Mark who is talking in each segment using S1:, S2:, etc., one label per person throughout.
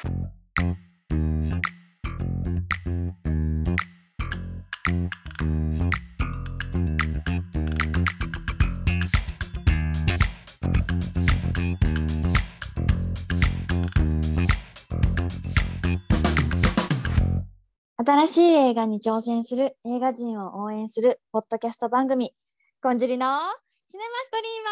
S1: 新しい映画に挑戦する映画人を応援するポッドキャスト番組「こんじりのシネマストリーマ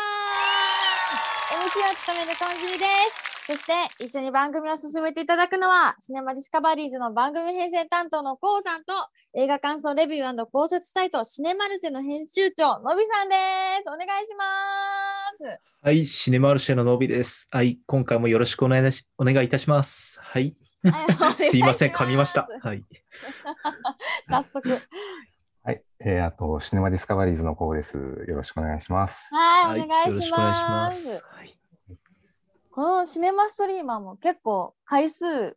S1: ー」MC を務めるこんじりです。そして一緒に番組を進めていただくのはシネマディスカバリーズの番組編成担当のこうさんと映画感想レビュー考察サイトシネマルセの編集長のびさんですお願いします
S2: はい、シネマルシェののびです。はい、今回もよろしくお願いしお願いいたします。はい、すいません、噛みました。はい、
S1: 早速
S3: はい、えー、あと、シネマディスカバリーズのコウです。よろしくお願いします。
S1: はい、お願い
S2: よろ
S1: し
S2: しくお願いしま
S1: ます
S2: す。はい、
S1: このシネマストリーマーも結構回数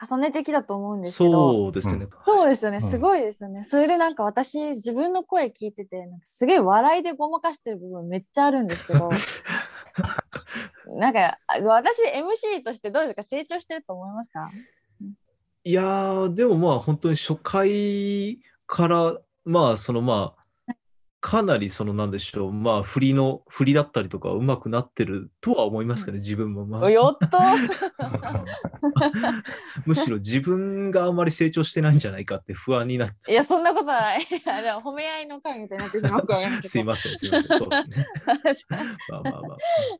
S1: 重ねてきたと思うんですけど、
S2: そうですね。
S1: そうですよね、
S3: うん。
S1: すごいですよね。それでなんか私、自分の声聞いてて、なんかすげえ笑いでごまかしてる部分めっちゃあるんですけど、なんかあ私 MC としてどうですか？成長してると思いますか？
S2: いやー、でもまあ本当に初回から、まあそのまあ、かなりそのなんでしょう、まあ振りの、振りだったりとか上手くなってるとは思いますかね、自分も。まあ、
S1: やっと
S2: むしろ自分があまり成長してないんじゃないかって不安になって。
S1: いや、そんなことない。あでも褒め合いの会みたいになってしまうから
S2: すいません、すいません。そうですね。まあまあま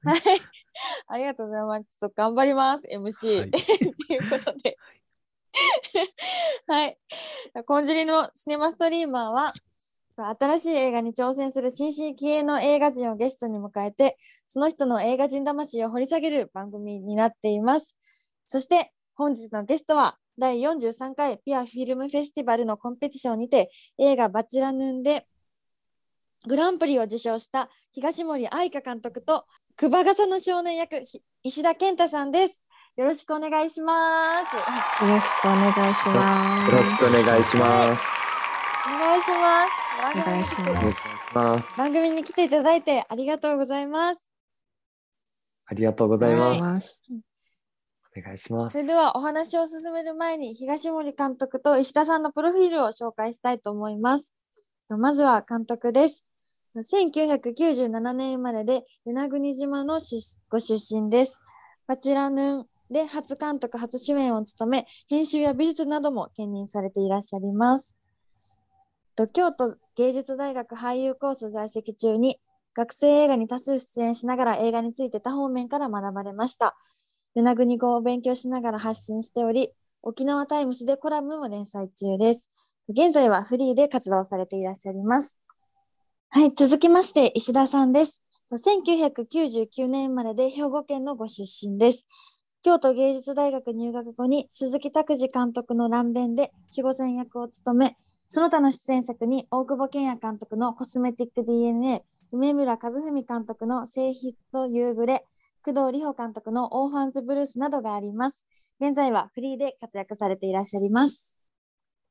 S2: あ。
S1: はい。ありがとうございます。ちょっと頑張ります、MC。
S2: はい
S1: ということで。はい。コンジュリのシネマストリーマーは、新しい映画に挑戦する新進気鋭の映画人をゲストに迎えて、その人の映画人魂を掘り下げる番組になっています。そして、本日のゲストは、第43回ピアフィルムフェスティバルのコンペティションにて、映画バチラヌンでグランプリを受賞した東森愛香監督と久保笠の少年役ひ石田健太さんです。よろしくお願いします。
S4: よろしくお願いします。
S5: よろしくお願いします。
S1: お願いします。
S4: お願いします。
S1: 番組に来ていただいてありがとうございます。
S5: ありがとうございます。お願いします。
S1: それではお話を進める前に東森監督と石田さんのプロフィールを紹介したいと思います。まずは監督です。1997年生まれで与那国島の出ご出身です。バチラヌンで初監督初主演を務め、編集や美術なども兼任されていらっしゃいます。と京都芸術大学俳優コース在籍中に学生映画に多数出演しながら映画について多方面から学ばれました。与那国語を勉強しながら発信しており、沖縄タイムスでコラムも連載中です。現在はフリーで活動されていらっしゃいます。はい、続きまして石田さんです。1999年生まれで兵庫県のご出身です。京都芸術大学入学後に鈴木拓司監督の乱伝で守護船役を務め、その他の出演作に大久保健也監督のコスメティック DNA、梅村和文監督の性質と夕暮れ、工藤里穂監督のオーファンズブルースなどがあります。現在はフリーで活躍されていらっしゃいます。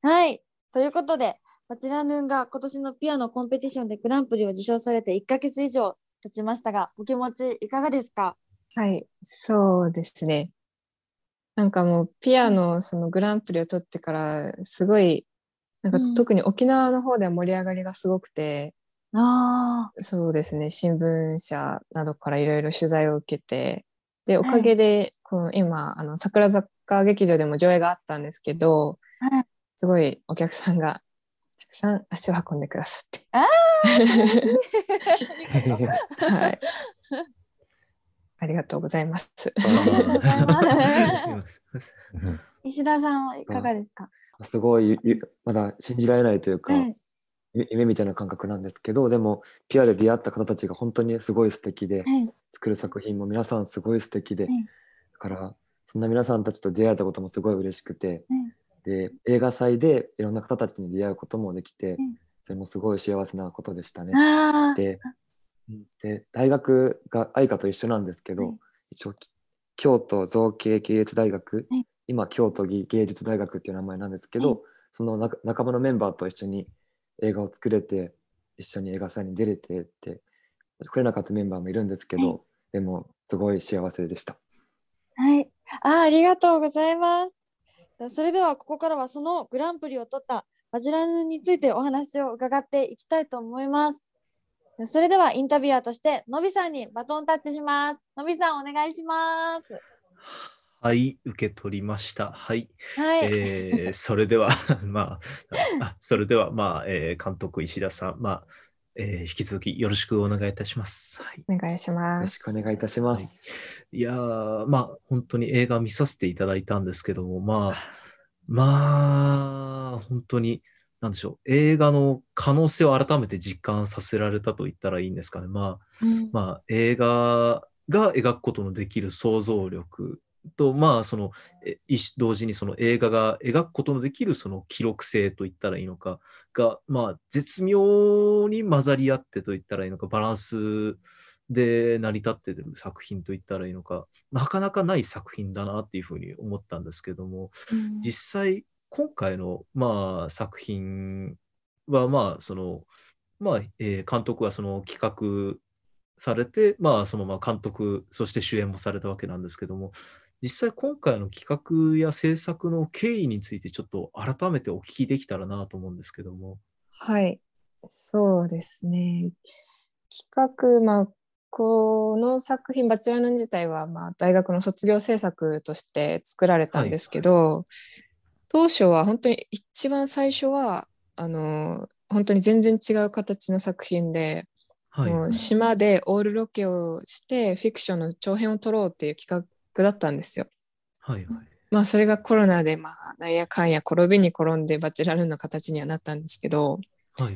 S1: はい。ということで、バチラヌンが今年のピアノコンペティションでグランプリを受賞されて1ヶ月以上経ちましたが、お気持ちいかがですか？
S4: はい、そうですね。なんかもうピアノそのグランプリを取ってからすごいなんか
S1: うん。
S4: 特に沖縄の方では盛り上がりがすごくて、
S1: あ
S4: そうですね新聞社などからいろいろ取材を受けてでおかげでこの今あの桜坂劇場でも上映があったんですけど、
S1: はい。
S4: すごいお客さんがたくさん足を運んでくださって。
S1: あ
S4: はい。ありがとうございます。
S1: りがとうございます。
S2: す。
S3: うん。
S1: 石田さんはいかがですか、
S5: すごい、ゆまだ信じられないというか、
S1: はい
S5: ゆ夢みたいな感覚なんですけど、でも、ピアで出会った方たちが本当にすごい素敵で、
S1: はい
S5: 作る作品も皆さんすごい素敵で、
S1: はい
S5: だから、そんな皆さんたちと出会えたこともすごい嬉しくて、で、映画祭でいろんな方たちに出会うこともできて、
S1: ん。
S5: それもすごい幸せなことでしたね。でで大学が愛花と一緒なんですけど、
S1: はい
S5: 一応き京都造形芸術大学、
S1: はい
S5: 今京都芸芸術大学っていう名前なんですけど、
S1: はい
S5: その仲仲間のメンバーと一緒に映画を作れて一緒に映画祭に出れてって来れなかったメンバーもいるんですけど、
S1: はい
S5: でもすごい幸せでした。
S1: はい。あありがとうございます。それではここからはそのグランプリを取ったバジラヌについてお話を伺っていきたいと思います。それではインタビュアーとしてのびさんにバトンタッチします。のびさんお願いします。
S2: はい、受け取りました。はい。
S1: はい。
S2: えーそれでは、まあ、あそれでは、まあ、えー監督石田さん、まあ、えー引き続きよろしくお願いいたします。はい。
S4: お願いし
S5: よ
S4: ます。
S5: ろしくお願いいたします。
S2: いやー、まあ、本当に映画見させていただいたんですけども、まあ、まあ、本当に、なんでしょう、映画の可能性を改めて実感させられたと言ったらいいんですかね。まあ、
S1: うん
S2: まあ、映画が描くことのできる想像力と、まあ、その、同時にその映画が描くことのできるその記録性といったらいいのかが、まあ、絶妙に混ざり合ってといったらいいのか、バランスで成り立っている作品といったらいいのか、なかなかない作品だなっていうふうに思ったんですけども、
S1: うん。
S2: 実際今回の、まあ、作品はまあそのまあ、えー監督はその企画されてまあそのまあ監督そして主演もされたわけなんですけども実際今回の企画や制作の経緯についてちょっと改めてお聞きできたらなと思うんですけども。
S4: はい、そうですね。企画、まあ、この作品、バチェラーヌン自体は、まあ、大学の卒業制作として作られたんですけど、当初は本当に一番最初は、あの、本当に全然違う形の作品で、
S2: はい。
S4: もう島でオールロケをしてフィクションの長編を撮ろうっていう企画だったんですよ。
S2: はいはい。
S4: まあそれがコロナでまあなんやかんや転びに転んでバチェラーヌンの形にはなったんですけど、
S2: はいはい。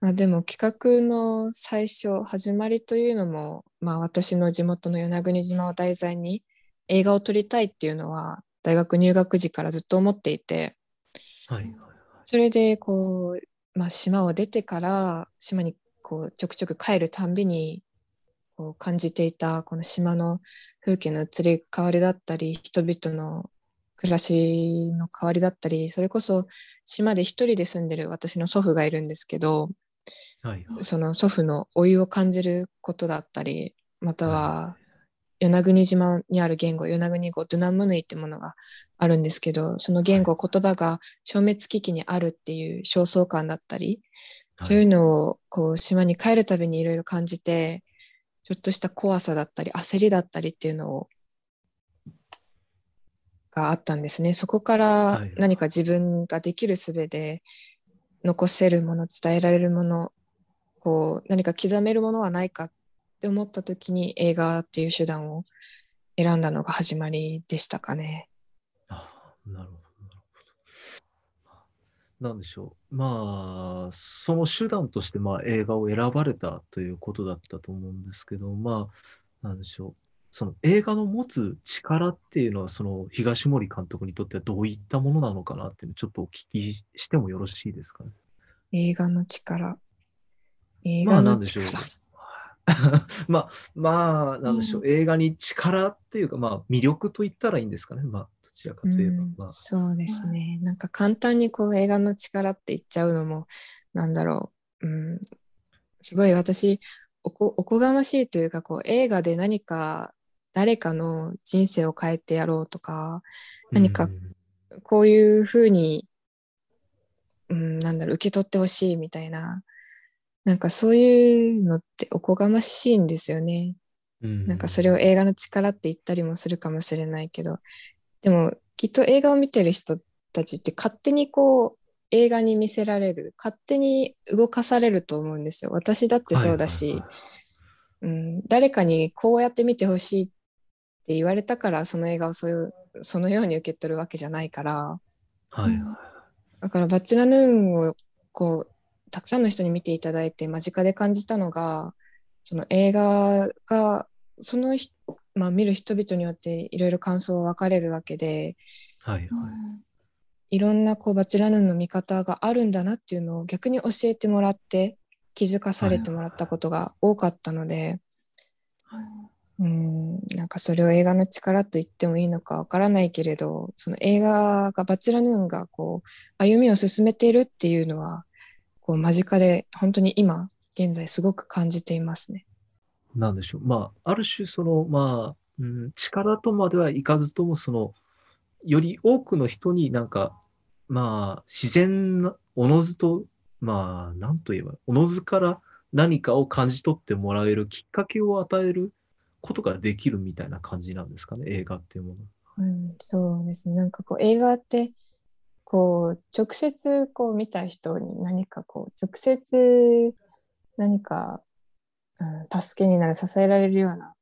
S4: まあ、でも企画の最初始まりというのも、まあ、私の地元の与那国島を題材に映画を撮りたいっていうのは大学入学時からずっと思っていて
S2: はいはい。
S4: それでこう、まあ、島を出てから島にこうちょくちょく帰るたんびにこう感じていたこの島の風景の移り変わりだったり人々の暮らしの変わりだったりそれこそ島で一人で住んでる私の祖父がいるんですけど
S2: はいはい。
S4: その祖父の老いを感じることだったりまたは与那国島にある言語与那国語ドゥナムヌイってものがあるんですけどその言語言葉が消滅危機にあるっていう焦燥感だったりそういうのをこう島に帰るたびにいろいろ感じてちょっとした怖さだったり焦りだったりっていうのをがあったんですね。そこから
S2: はい
S4: 何か自分ができる術で残せるもの伝えられるものこう何か刻めるものはないかって思った時に映画っていう手段を選んだのが始まりでしたかね。
S2: ああなるほど、なるほど。なんでしょう。まあ、その手段として、まあ、映画を選ばれたということだったと思うんですけど、まあ、なんでしょう。その映画の持つ力っていうのは、その東森監督にとってはどういったものなのかなっていうのをちょっとお聞きしてもよろしいですかね。
S4: 映画の力。映
S2: まあ、
S4: 画の
S2: なんでしょう
S4: 力。
S2: まあ、まあ、なんでしょう。映画に力っていうか、まあ、魅力と言ったらいいんですかね。まあ、どちらかといえば。
S4: うん
S2: まあ、
S4: そうですね。なんか簡単にこう映画の力って言っちゃうのも、なんだろう。うん、すごい私おこ、おこがましいというか、こう映画で何か誰かの人生を変えてやろうとか、何か
S2: うん
S4: こういうふうに、うん、なんだろう、受け取ってほしいみたいな、なんかそういうのっておこがましいんですよね。なんかそれを映画の力って言ったりもするかもしれないけど、でもきっと映画を見てる人たちって勝手にこう映画に見せられる、勝手に動かされると思うんですよ。私だってそうだし、うん、誰かにこうやって見てほしいって言われたからその映画をそういうそのように受け取るわけじゃないから、
S2: はいはい。
S4: だからバチェラヌーンをこうたくさんの人に見ていただいて間近で感じたのがその映画がそのひ、まあ、見る人々によっていろいろ感想は分かれるわけで
S2: はいはい
S4: いろんなこうバチェラヌーンの見方があるんだなっていうのを逆に教えてもらって気づかされてもらったことが多かったので、うんなんかそれを映画の力と言ってもいいのかわからないけれどその映画がバチェラヌーンがこう歩みを進めているっていうのはこう間近で本当に今現在すごく感じていますね。
S2: なんでしょう。まあ、ある種、その、まあ、うん、力とまではいかずとも、その、より多くの人になんか、まあ、自然な、おのずと、まあ、なんと言えば、おのずから何かを感じ取ってもらえるきっかけを与えることができるみたいな感じなんですかね、映画っていうもの。
S4: うん、そうですね。なんかこう映画ってこう直接こう見た人に何かこう直接何か、うん、助けになる支えられるような直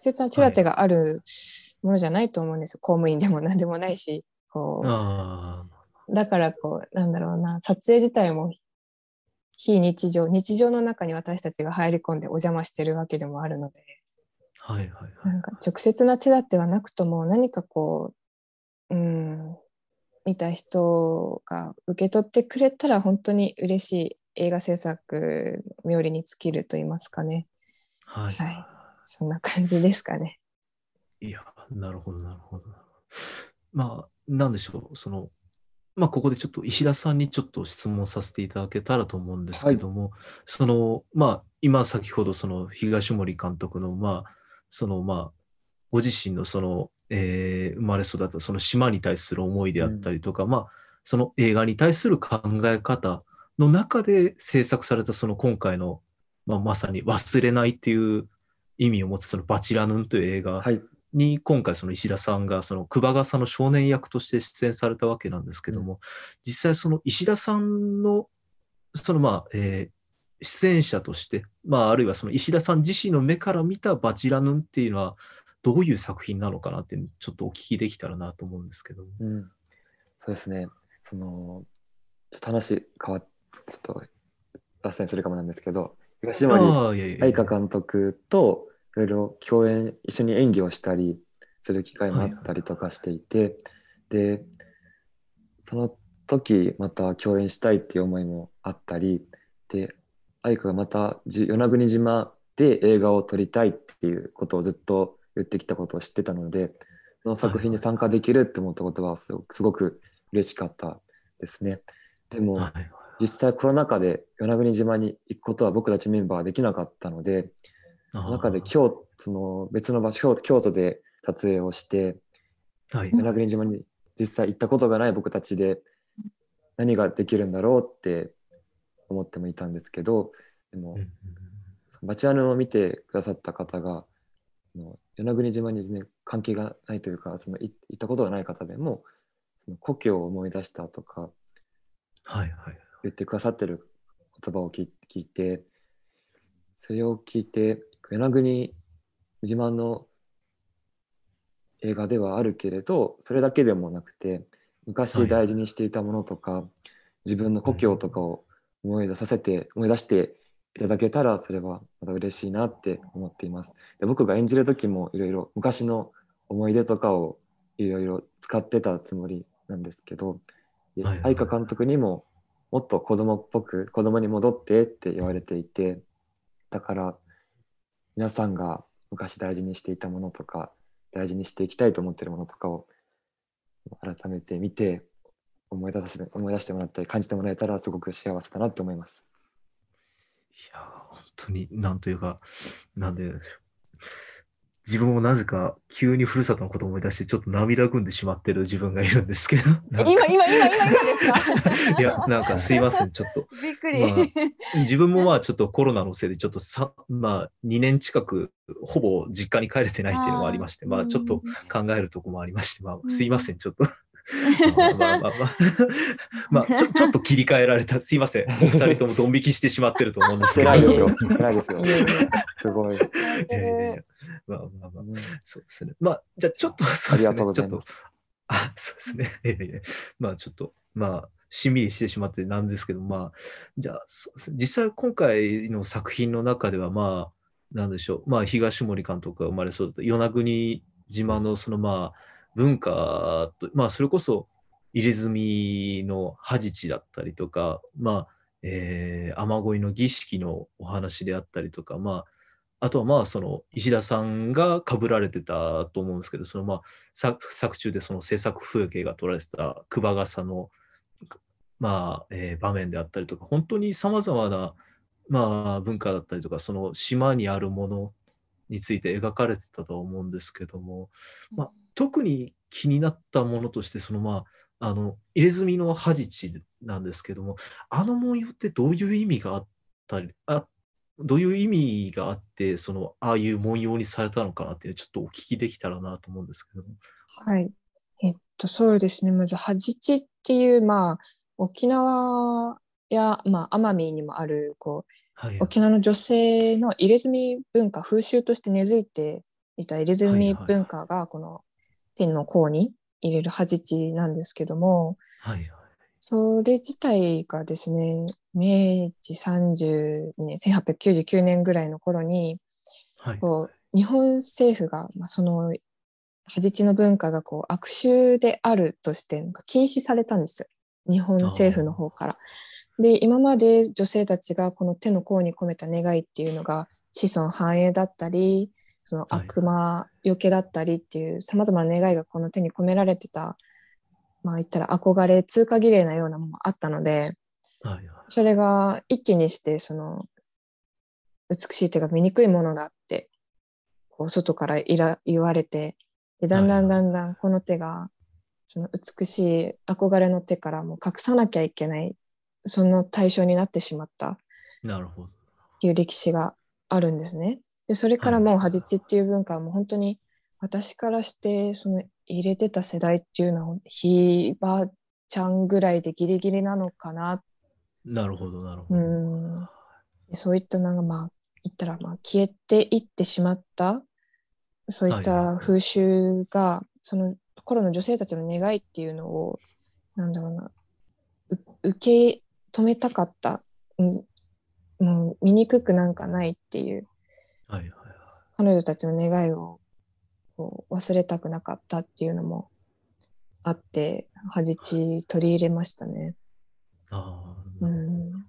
S4: 接の手立てがあるものじゃないと思うんですよ。公務員でも何でもないしこう
S2: あ
S4: だからこうなんだろうな撮影自体も非日常日常の中に私たちが入り込んでお邪魔してるわけでもあるので。
S2: あ、はいはいはい。
S4: なんか直接な手立てはなくとも何かこう、うん、見た人が受け取ってくれたら本当に嬉しい映画制作冥利に尽きると言いますかね。
S2: はい。
S4: はいそんな感じですかね。
S2: いや、なるほど、なるほど。まあ、なんでしょう、その、まあ、ここでちょっと石田さんにちょっと質問させていただけたらと思うんですけども、その、まあ、今先ほどその東森監督の、まあ、その、まあ、ご自身のその、えー生まれ育ったその島に対する思いであったりとか、まあ、その映画に対する考え方の中で制作されたその今回の、まあ、まさに忘れないっていう意味を持つそのバチラヌンという映画
S5: はい。
S2: に今回その石田さんがその熊笠の少年役として出演されたわけなんですけども、実際その石田さんのそのまあ、えー出演者として、まあ、あるいはその石田さん自身の目から見たバチラヌンっていうのはどういう作品なのかなっていうのをちょっとお聞きできたらなと思うんですけども。
S5: うん。そうですね。その、ちょっと話変わっ、ちょっと脱線するかもなんですけど、東森
S2: ああ、いやいやいや。
S5: 愛花監督といろいろ共演、一緒に演技をしたりする機会もあったりとかしていて、で、その時また共演したいっていう思いもあったり、で、愛花がまたじ与那国島で映画を撮りたいっていうことをずっと言ってきたことを知ってたので、その作品に参加できるって思ったことはすごくすごく嬉しかったですね。でも、
S2: はいはい
S5: 実際コロナ禍で与那国島に行くことは僕たちメンバーはできなかったので、中で京都その別の場所京都で撮影をして
S2: はい。
S5: 与那国島に実際行ったことがない僕たちで何ができるんだろうって思ってもいたんですけどでもバチアヌを見てくださった方が与那国島に全然関係がないというかそのい行ったことがない方でもその故郷を思い出したとか
S2: はいはい。
S5: 言ってくださってる言葉を聞いてそれを聞いて与那国島の映画ではあるけれどそれだけでもなくて昔大事にしていたものとか、自分の故郷とかを思い出させて、思い出していただけたらそれはまた嬉しいなって思っています。で僕が演じる時もいろいろ昔の思い出とかをいろいろ使ってたつもりなんですけど、愛花監督にももっと子供っぽく子供に戻ってって言われていてだから皆さんが昔大事にしていたものとか大事にしていきたいと思っているものとかを改めて見て思い出させ思い出してもらったり感じてもらえたらすごく幸せだなって思います。
S2: いや、本当に、なんというか、なんで、自分もなぜか急にふるさとのことを思い出して、ちょっと涙ぐんでしまってる自分がいるんですけど、
S1: 今、今、今、今、今ですか？
S2: いや、なんかすいません、ちょっと。
S1: びっくり。
S2: まあ自分もまあちょっとコロナのせいでちょっとさ、まあ2年近くほぼ実家に帰れてないっていうのもありまして、まあちょっと考えるとこもありまして、まあすいません、ちょっと。まあまあまあまあ、まあ、ちょちょっと切り替えられた、すいません。お二人ともドン引きしてしまってると思うんですけど。
S5: 偉いですよ。偉いですよすごい。
S2: まあまあまあ、そうですね。まあ、じゃあちょっと、そうですね
S5: ありがとうござい
S2: ちょっと
S5: ます。
S2: あ、そうですね。いやいやまあちょっと、まあ、しんみりしてしまってなんですけど、まあ、じゃあ、実際今回の作品の中では、まあ、なんでしょう、まあ、東森監督が生まれ育った与那国島のその、まあ、文化と、まあ、それこそ入れ墨の恥地だったりとか、まあ、えー雨乞いの儀式のお話であったりとか、まあ、あとはまあその石田さんが被られてたと思うんですけど、そのまあ作中でその制作風景が撮られてた熊笠の、まあえー場面であったりとか、本当にさまざまな、まあ、文化だったりとか、その島にあるものについて描かれてたと思うんですけども、まあ、特に気になったものとしてそのまああの入れ墨の恥地なんですけどもあの文様ってどういう意味があったりあどういう意味があってそのああいう文様にされたのかなっていうちょっとお聞きできたらなと思うんですけども。
S4: はい。えっと、そうですね。まず、はじちっていう、まあ、沖縄や、まあ、奄美にもある、こう、
S2: はい、
S4: 沖縄の女性の入れ墨文化、風習として根付いていた入れ墨文化が、この天の甲に入れるはじちなんですけども、
S2: はいはい、
S4: それ自体がですね、明治32年、1899年ぐらいの頃に、
S2: はい、
S4: こう日本政府が、まあ、そのはじちの文化がこう悪臭であるとして禁止されたんですよ。日本政府の方から。で、今まで女性たちがこの手の甲に込めた願いっていうのが子孫繁栄だったり、その悪魔よけだったりっていうさまざまな願いがこの手に込められてた、まあ言ったら憧れ、通過儀礼なようなものもあったので、
S2: はいはい、
S4: それが一気にしてその美しい手が醜いものだってこう外からいら言われてでだんだんだんだんこの手がその美しい憧れの手からもう隠さなきゃいけないその対象になってしまった。
S2: なるほど。
S4: っていう歴史があるんですね。でそれからもうはじちっていう文化はもう本当に私からしてその入れてた世代っていうのはひばちゃんぐらいでギリギリなのかな。
S2: なるほどなるほど。
S4: うん。そういったなんかまあ言ったらまあ消えていってしまった。そういった風習が、その頃の女性たちの願いっていうのをなんだろうな受け止めたかった、うん、もう醜くなんかないっていう。
S2: はいはいはい、
S4: 彼女たちの願いをこう忘れたくなかったっていうのもあってはじち取り入れましたね。
S2: あ
S4: うん。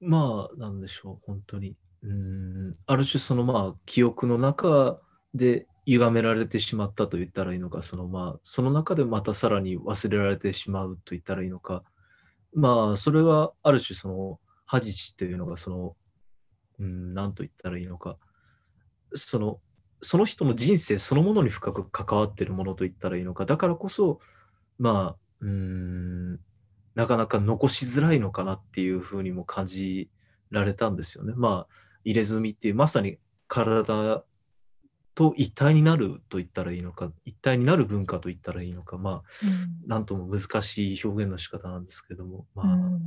S2: まあ、なんでしょう、本当に。うん、ある種、そのまあ、記憶の中で歪められてしまったと言ったらいいのか、そのまあ、その中でまたさらに忘れられてしまうと言ったらいいのか、まあ、それがある種、その、恥地というのが、その、うん、なんと言ったらいいのか、その、その人の人生そのものに深く関わっているものと言ったらいいのか、だからこそ、まあ、うん、なかなか残しづらいのかなっていうふうにも感じられたんですよね。まあ入れ墨っていうまさに体と一体になると言ったらいいのか一体になる文化と言ったらいいのかまあなんとも難しい表現の仕方なんですけどもまあ、
S4: うん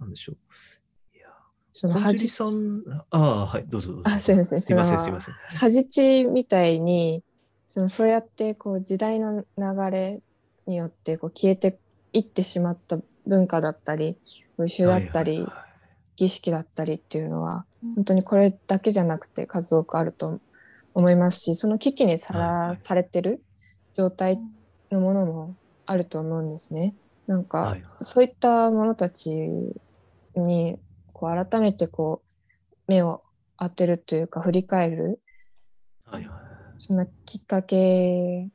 S2: なんでしょう。いや
S4: その
S2: はじ
S4: はじ
S2: さんああはいどうぞ。
S4: あすいません
S2: すいませんすいません。
S4: はじちみたいにそのそうやってこう時代の流れによってこう消えていってしまった文化だったり風習だったり、儀式だったりっていうのは本当にこれだけじゃなくて数多くあると思いますしその危機にさらされてる状態のものもあると思うんですね。なんか、そういった者たちにこう改めてこう目を当てるというか振り返る
S2: はいはい
S4: そんなきっかけ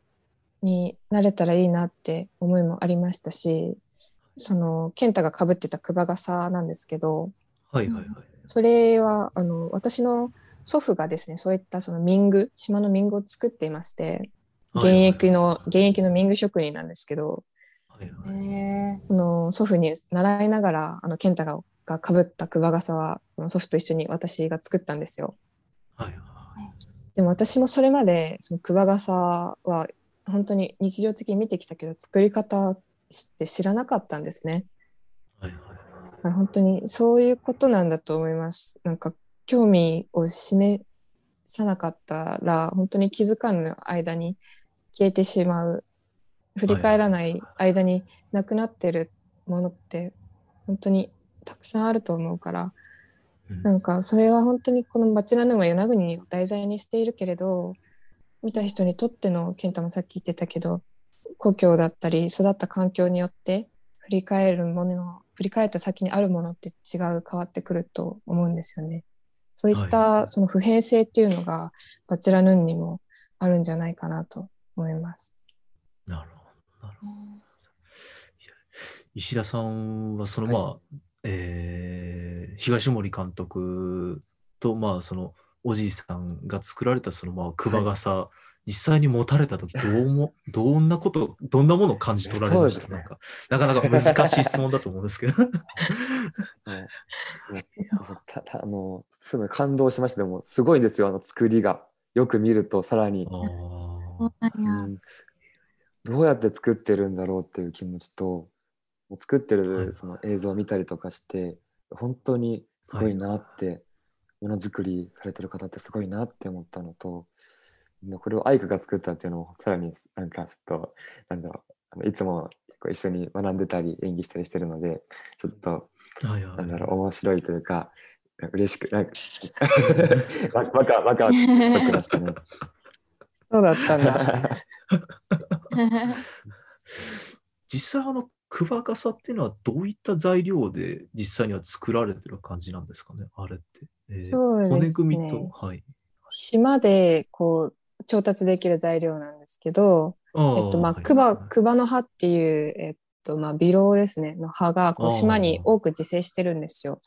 S4: になれたらいいなって思いもありましたしその健太がかぶってた熊笠なんですけど
S2: はいはいはい。
S4: それはあの私の祖父がですねそういったその民具島の民具を作っていまして現役の現役の民具職人なんですけど
S2: はいはい
S1: へ
S4: その祖父に習いながらあの健太ががかぶった熊笠はあの祖父と一緒に私が作ったんですよ。
S2: はいはい
S4: でも私もそれまでその熊笠は本当に日常的に見てきたけど作り方って知らなかったんですね。
S2: はいはい
S4: だから本当にそういうことなんだと思います。なんか興味を示さなかったら本当に気づかぬ間に消えてしまう振り返らない間になくなってるものって本当にたくさんあると思うから
S2: うん
S4: なんかそれは本当にこの「バチェラヌーン」は与那国を題材にしているけれど見た人にとっての健太もさっき言ってたけど故郷だったり育った環境によって振り返るもの振り返った先にあるものって違う変わってくると思うんですよね。そういっ
S2: はい
S4: たその普遍性っていうのがバチェラヌーンにもあるんじゃないかなと思います。
S2: なるほどなるほど。石田さんはその
S3: はい
S2: まあ、えー東森監督とまあそのおじいさんが作られたそのまあ熊笠、実際に持たれた時どうもどんなことどんなものを感じ取られました？
S5: そうですね。
S2: なんかなかなか難しい質問だと思うんですけど。
S5: はい。あのすごい感動しましたでもすごいんですよあの作りが。よく見るとさらに、
S1: うなん
S5: どうやって作ってるんだろうっていう気持ちともう作って
S2: はい。
S5: るその映像を見たりとかして本当にすごいなって、ものづくりされてる方ってすごいなって思ったのとまあこれをアイクが作ったっていうのをさらになんかちょっとなんだろうあのいつもこう一緒に学んでたり演技したりしてるのでちょっと
S2: ーはいはい
S5: なんだろう面白いというか嬉しくなんか わわかわかわきましたね。
S4: そうだったんだ。
S2: 実際あの熊笠っていうのはどういった材料で実際には作られてる感じなんですかねあれって。えー
S4: そう
S2: 骨
S4: ですね
S2: 組みと、はい。
S4: 島でこう調達できる材料なんですけど、
S2: あ
S4: えっとまあ、
S2: はい
S4: クバ、クバの葉っていう、えっとまあ、ビロウですね、の葉がこう島に多く自生してるんですよ。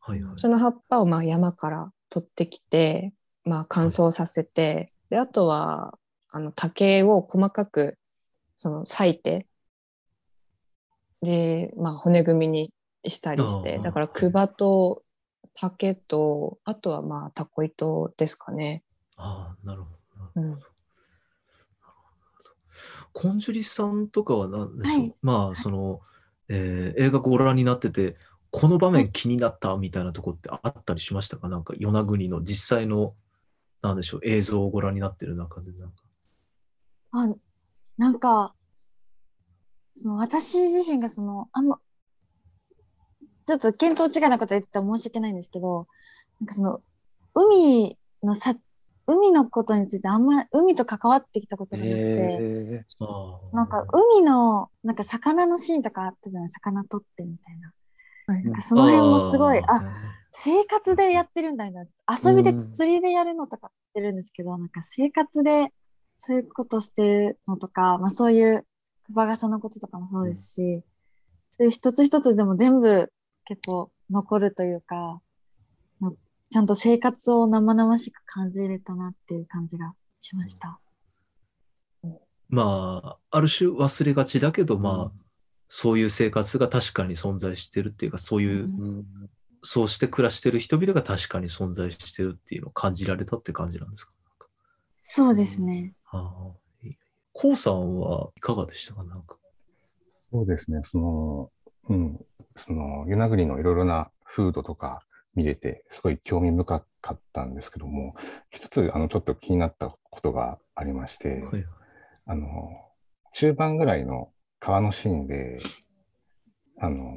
S2: はいはい。
S4: その葉っぱをまあ山から取ってきて、まあ、乾燥させて、であとはあの竹を細かくその裂いてで、まあ、骨組みにしたりしてだからクバと竹とあとはまあタコ糸ですかね。
S2: ああ、なるほど。
S4: うん、
S2: コンジュリさんとかは何でしょう、
S1: はい。
S2: まあその、えー映画ご覧になっててこの場面気になったみたいなとこってあったりしましたか？なんか与那国の実際のなんでしょう？映像をご覧になってる中でなんか。
S1: あ、なんか、その私自身がその、あんま、ちょっと見当違いなこと言ってたら申し訳ないんですけど、なんかその、海のさ、海のことについてあんま、海と関わってきたことがなくて、
S5: え
S2: あー。
S1: なんか海の、なんか魚のシーンとかあったじゃない魚取ってみたいな。
S4: はい。
S1: なんかその辺もすごい、あ、
S2: ー。
S1: 生活でやってるんだみたいな。遊びで
S5: うん。
S1: 釣りでやるのとかってるんですけど、なんか生活でそういうことしてるのとか、まあそういう熊笠のこととかもそうですし、そういう一つ一つでも全部結構残るというか、のちゃんと生活を生々しく感じれたなっていう感じがしました。
S2: まあある種忘れがちだけどまあ、
S5: うん。
S2: そういう生活が確かに存在してるっていうかそういう、
S1: うん。
S5: うん
S2: そうして暮らしてる人々が確かに存在してるっていうのを感じられたって感じなんですか？
S1: そうですね。
S2: ああ、いい。コウさんはいかがでしたか？なんか。
S3: そうですね、その、うん、その、与那国のいろいろな風土とか見れて、すごい興味深かったんですけども、一つ、あの、ちょっと気になったことがありまして、
S2: はい
S3: あの、中盤ぐらいの川のシーンで、あの、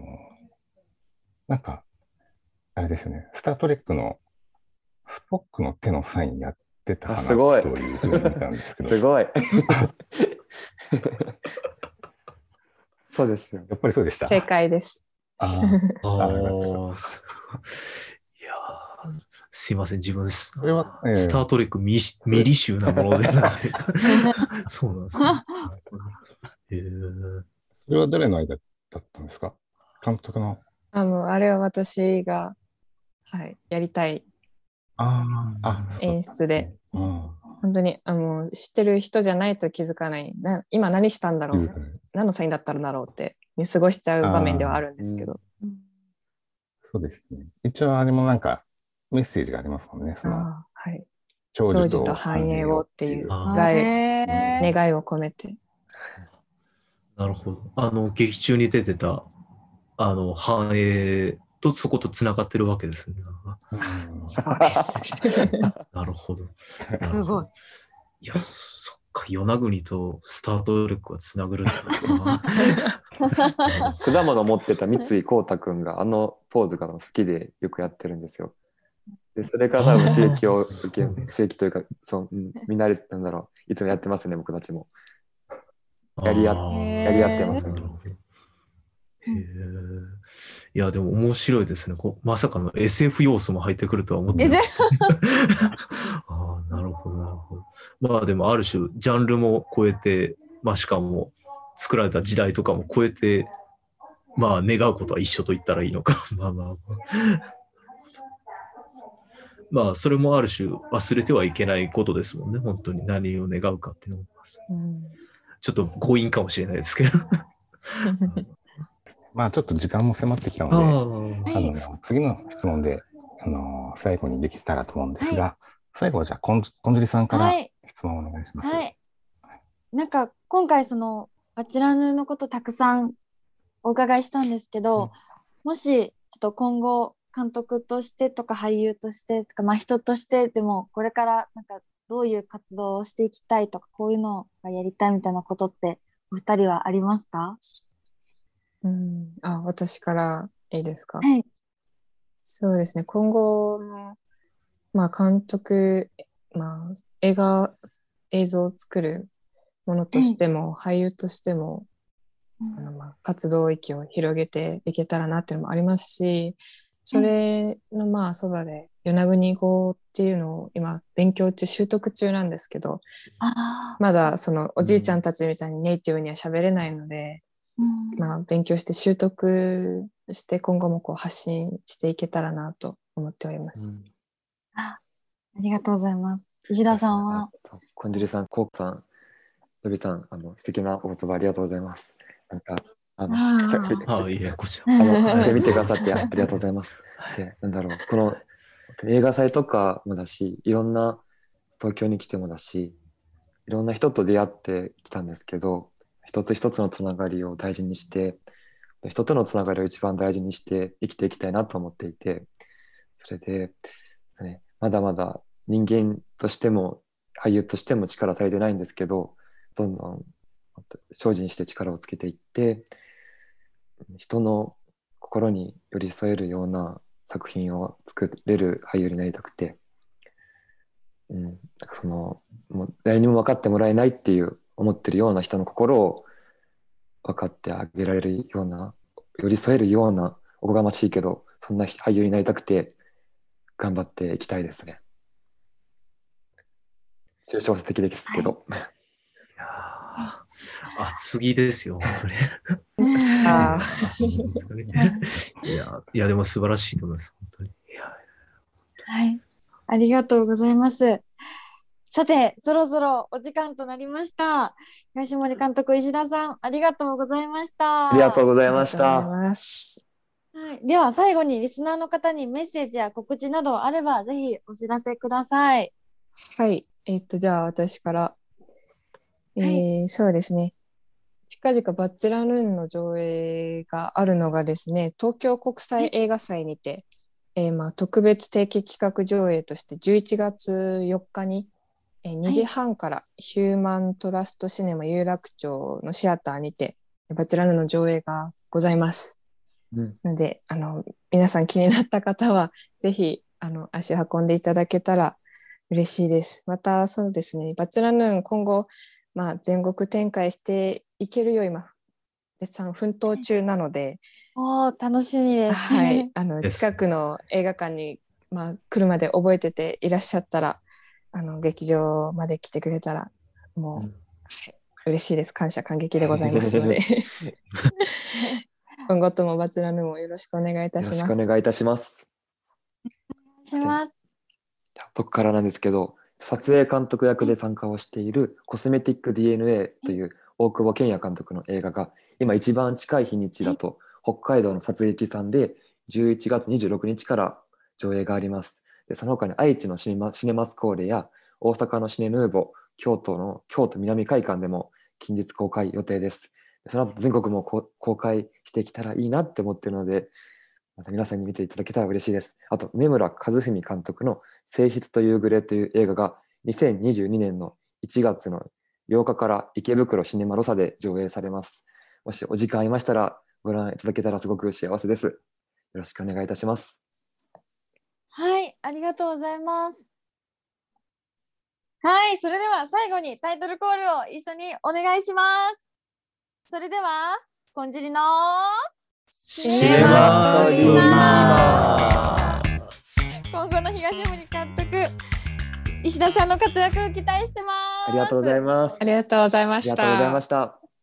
S3: なんか、あれですよね、スター・トレックのスポックの手のサインやってたかな
S5: あすごい
S3: というふうに見たんですけど、
S5: すごい。そうですよ。
S3: やっぱりそうでした。
S4: 正解です。
S3: あー
S2: あすいません、自分ス
S3: それはええ。
S2: スター・トレック未し未履修なもので なんて。そうなんですね。へー
S3: それは誰の間だったんですか？監督の？
S4: あもうあれは私が、はい、やりたい
S3: ああ、
S4: 演出で、
S3: うん。
S4: 本当にあの知ってる人じゃないと気づかない。な今何したんだろう、何のサインだったんだろうって見過ごしちゃう場面ではあるんですけど、
S3: そうですね。一応あれもなんかメッセージがありますもんね。その
S4: はい、
S3: 長
S4: 長寿と繁栄をっていう願い願いを込めて。
S2: なるほど。あの、劇中に出てた、あの、繁栄とそことつながってるわけですね。なるほど。
S1: すごい。
S2: いや、そっか、与那国とスタートレックがつなぐる。
S5: 果物持ってた三井光太くんがあのポーズが好きでよくやってるんですよ。でそれから多分刺激を 受け刺激というかそう、うん、見慣れたんだろういつもやってますね僕たちも。やり合っ
S2: あ
S5: やり合ってますね。
S2: なるほど。へえ。いや、でも面白いですね。こうまさかの SF 要素も入ってくるとは思ってなかった ああ、なるほど、なるほど。まあでも、ある種、ジャンルも超えて、まあしかも、作られた時代とかも超えて、まあ願うことは一緒と言ったらいいのか。まあまあまあ。まあそれもある種忘れてはいけないことですもんね、本当に何を願うかっていうのも。
S4: うん
S2: ちょっと強引かもしれないですけど。
S3: まあちょっと時間も迫ってきた
S2: あ
S3: ので、
S2: ー
S3: あの次の質問で、あの最後にできたらと思うんですが、最後はじゃあ、こんこんじりさんから
S1: はい。
S3: 質問をお願いします。
S1: はい。なんか今回そのバチェラーヌのことたくさんお伺いしたんですけど、もしちょっと今後監督としてとか俳優としてとかまあ人としてでもこれからなんかどういう活動をしていきたいとかこういうのがやりたいみたいなことってお二人はありますか？
S4: うん、あ、私からいいですか？
S1: はい。
S4: そうですね。今後の、まあ、監督、まあ、映画、映像を作るものとしても、俳優としても、あのまあ活動域を広げていけたらなっていうのもありますし、それのまあそばで与那国語っていうのを今勉強中習得中なんですけど
S1: ああ、
S4: まだそのおじいちゃんたちみたいにネイティブには喋れないので、
S1: うん
S4: まあ、勉強して習得して今後もこう発信していけたらなと思っております。
S1: あありがとうございます。石田さんは、
S5: そうこんじりさん、コウさん、のびさん、あの素敵なお言葉ありがとうございます。なんか、あの、
S1: あ
S2: いや、こちら。
S5: あの、見てくださってあありがとうございます。で、なんだろう、この映画祭とかもだし、いろんな東京に来てもだし、いろんな人と出会ってきたんですけど、一つ一つのつながりを大事にして、で人とのつながりを一番大事にして生きていきたいなと思っていて、それで、ね、まだまだ人間としても俳優としても力足りてないんですけど、どんどん精進して力をつけていって、人の心に寄り添えるような作品を作れる俳優になりたくて、うん、そのもう誰にも分かってもらえないっていう思ってるような人の心を分かってあげられるような寄り添えるようなおこがましいけどそんな俳優になりたくて頑張っていきたいですね。抽象的ですけど、
S2: いやー厚着ですよ、本当に。
S4: あ
S2: 本当にいや、いや、でも素晴らしいと思います、本当に。いや
S1: はい。ありがとうございます。さて、そろそろお時間となりました。東森監督、石田さん、ありがとうございました。
S5: ありがとうござい
S4: あ
S5: ました。
S1: はい、では、最後にリスナーの方にメッセージや告知などあれば、ぜひお知らせください。
S4: はい。えっと、じゃあ私から。えーそうですね。近々バチェラルーンの上映があるのがですね、東京国際映画祭にて、えーまあ、特別定期企画上映として11月4日に、えー2時半からヒューマントラストシネマ有楽町のシアターにて、バチェラルーンの上映がございます。
S5: うん
S4: なので、あの、皆さん気になった方は、ぜひ、あの、足を運んでいただけたら嬉しいです。また、そうですね、バチェラヌーン、今後、まあ、全国展開していけるよう、今、絶賛奮闘中なので、
S1: おー、楽しみです。
S4: はい、あの、近くの映画館に、まあ、来るまで覚えてていらっしゃったら、あの、劇場まで来てくれたら、もう、
S5: うん
S4: はい嬉しいです。感謝感激でございますので。今後ともバチェラヌーンをよろしくお願いいたします。
S5: しくお願いいたします。
S1: お願いします。
S5: じゃあ僕からなんですけど撮影監督役で参加をしている「コスメティック DNA」という大久保健也監督の映画が今一番近い日にちだと北海道の殺撃さんで11月26日から上映があります。でその他に愛知のシネマシネマスコーレや大阪のシネヌーボ京都の京都南会館でも近日公開予定です。でその後全国も公開してきたらいいなって思ってるのでまた皆さんに見ていただけたら嬉しいです。あと、根村和文監督の性質というグレという映画が2022年の1月の8日から池袋シネマロサで上映されます。もしお時間ありましたらご覧いただけたらすごく幸せです。よろしくお願いいたします。
S1: はい、ありがとうございます。はい、それでは最後にタイトルコールを一緒にお願いします。それでは、こんじりの
S4: シネマストリーマ
S1: 今後の東森監督、石田さんの活躍を期待してます。
S5: ありがとうございます。
S4: ありがとうございました。
S5: ありがとうございました。